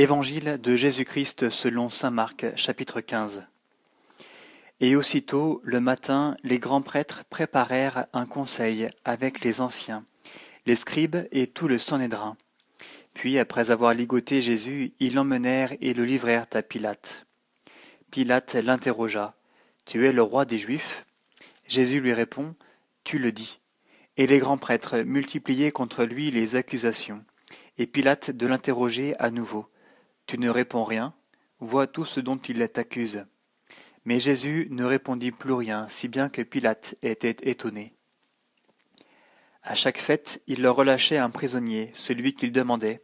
Évangile de Jésus-Christ selon saint Marc, chapitre 15. Et aussitôt, le matin, les grands prêtres préparèrent un conseil avec les anciens, les scribes et tout le Sanhédrin. Puis, après avoir ligoté Jésus, ils l'emmenèrent et le livrèrent à Pilate. Pilate l'interrogea. Tu es le roi des Juifs? Jésus lui répond. Tu le dis. Et les grands prêtres multipliaient contre lui les accusations. Et Pilate de l'interroger à nouveau. Tu ne réponds rien, vois tout ce dont il t'accuse. Mais Jésus ne répondit plus rien, si bien que Pilate était étonné. À chaque fête, il leur relâchait un prisonnier, celui qu'il demandait.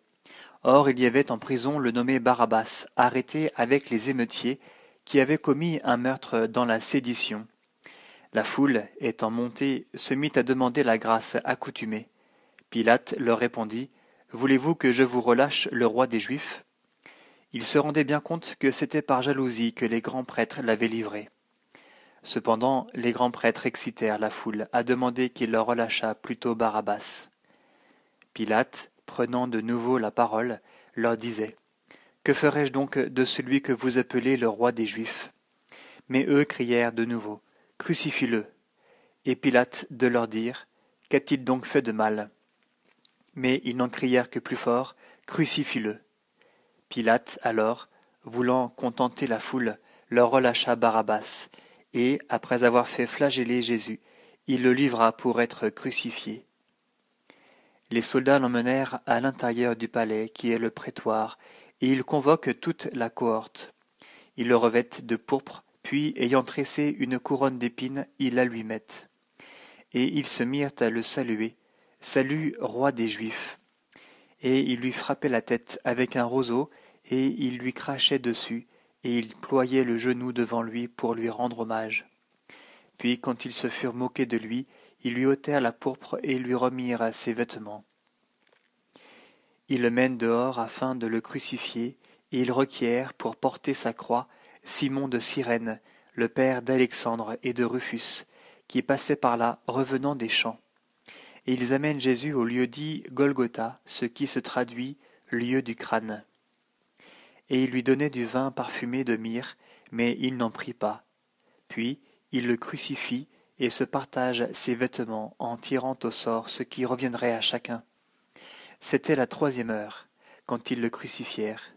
Or il y avait en prison le nommé Barabbas, arrêté avec les émeutiers, qui avaient commis un meurtre dans la sédition. La foule, étant montée, se mit à demander la grâce accoutumée. Pilate leur répondit. Voulez-vous que je vous relâche le roi des Juifs? Il se rendait bien compte que c'était par jalousie que les grands prêtres l'avaient livré. Cependant, les grands prêtres excitèrent la foule à demander qu'il leur relâchât plutôt Barabbas. Pilate, prenant de nouveau la parole, leur disait Que ferai-je donc de celui que vous appelez le roi des Juifs? Mais eux crièrent de nouveau Crucifie-le. Et Pilate de leur dire Qu'a-t-il donc fait de mal? Mais ils n'en crièrent que plus fort Crucifie-le. Pilate, alors, voulant contenter la foule, leur relâcha Barabbas, et, après avoir fait flageller Jésus, il le livra pour être crucifié. Les soldats l'emmenèrent à l'intérieur du palais, qui est le prétoire, et ils convoquent toute la cohorte. Ils le revêtent de pourpre, puis, ayant tressé une couronne d'épines, ils la lui mettent. Et ils se mirent à le saluer. Salut, roi des Juifs et il lui frappait la tête avec un roseau, et il lui crachait dessus, et il ployait le genou devant lui pour lui rendre hommage. Puis, quand ils se furent moqués de lui, ils lui ôtèrent la pourpre et lui remirent ses vêtements. Ils le mènent dehors afin de le crucifier, et ils requièrent, pour porter sa croix, Simon de Cyrène, le père d'Alexandre et de Rufus, qui passait par là revenant des champs et ils amènent Jésus au lieu dit Golgotha, ce qui se traduit lieu du crâne. Et ils lui donnaient du vin parfumé de myrrhe, mais il n'en prit pas. Puis ils le crucifient et se partagent ses vêtements en tirant au sort ce qui reviendrait à chacun. C'était la troisième heure, quand ils le crucifièrent.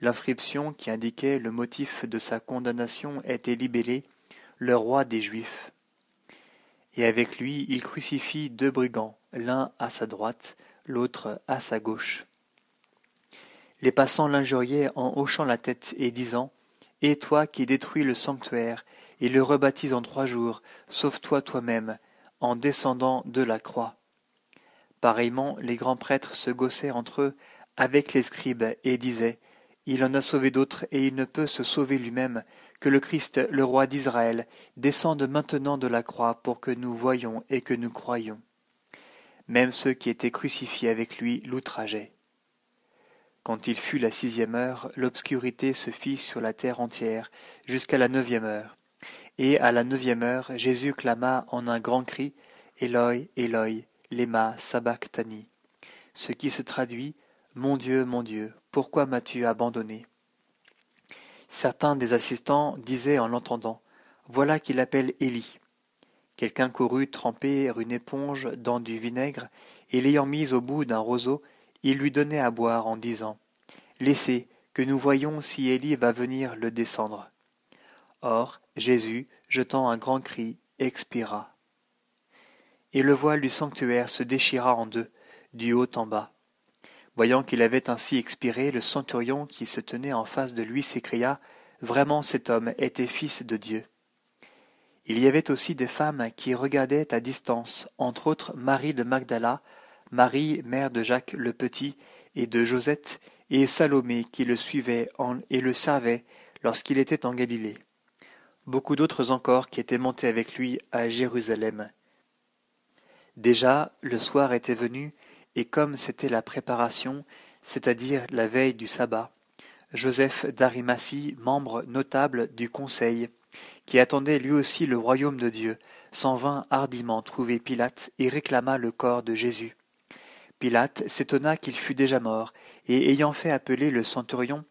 L'inscription qui indiquait le motif de sa condamnation était libellée Le roi des Juifs et avec lui il crucifie deux brigands, l'un à sa droite, l'autre à sa gauche. Les passants l'injuriaient en hochant la tête et disant Et toi qui détruis le sanctuaire et le rebaptises en trois jours, sauve-toi toi-même, en descendant de la croix. Pareillement, les grands prêtres se gaussaient entre eux avec les scribes et disaient il en a sauvé d'autres et il ne peut se sauver lui-même, que le Christ, le roi d'Israël, descende maintenant de la croix pour que nous voyions et que nous croyions. Même ceux qui étaient crucifiés avec lui l'outrageaient. Quand il fut la sixième heure, l'obscurité se fit sur la terre entière, jusqu'à la neuvième heure. Et à la neuvième heure, Jésus clama en un grand cri, Eloi, Eloi, lema sabachthani, ce qui se traduit mon Dieu, mon Dieu, pourquoi m'as-tu abandonné? Certains des assistants disaient en l'entendant Voilà qu'il appelle Élie. Quelqu'un courut tremper une éponge dans du vinaigre, et l'ayant mise au bout d'un roseau, il lui donnait à boire en disant Laissez, que nous voyons si Élie va venir le descendre. Or, Jésus, jetant un grand cri, expira. Et le voile du sanctuaire se déchira en deux, du haut en bas. Voyant qu'il avait ainsi expiré, le centurion qui se tenait en face de lui s'écria Vraiment cet homme était fils de Dieu. Il y avait aussi des femmes qui regardaient à distance, entre autres Marie de Magdala, Marie, mère de Jacques le Petit, et de Josette, et Salomé qui le suivait et le servait lorsqu'il était en Galilée. Beaucoup d'autres encore qui étaient montés avec lui à Jérusalem. Déjà le soir était venu, et comme c'était la préparation, c'est-à-dire la veille du sabbat, Joseph d'Arimathie, membre notable du conseil, qui attendait lui aussi le royaume de Dieu, s'en vint hardiment trouver Pilate et réclama le corps de Jésus. Pilate s'étonna qu'il fût déjà mort, et ayant fait appeler le centurion,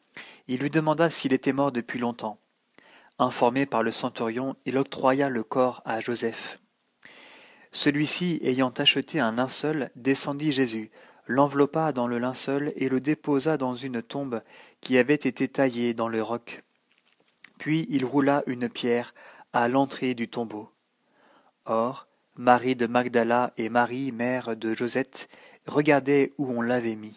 il lui demanda s'il était mort depuis longtemps. Informé par le centurion, il octroya le corps à Joseph. Celui-ci, ayant acheté un linceul, descendit Jésus, l'enveloppa dans le linceul et le déposa dans une tombe qui avait été taillée dans le roc. Puis il roula une pierre à l'entrée du tombeau. Or, Marie de Magdala et Marie, mère de Josette, regardaient où on l'avait mis.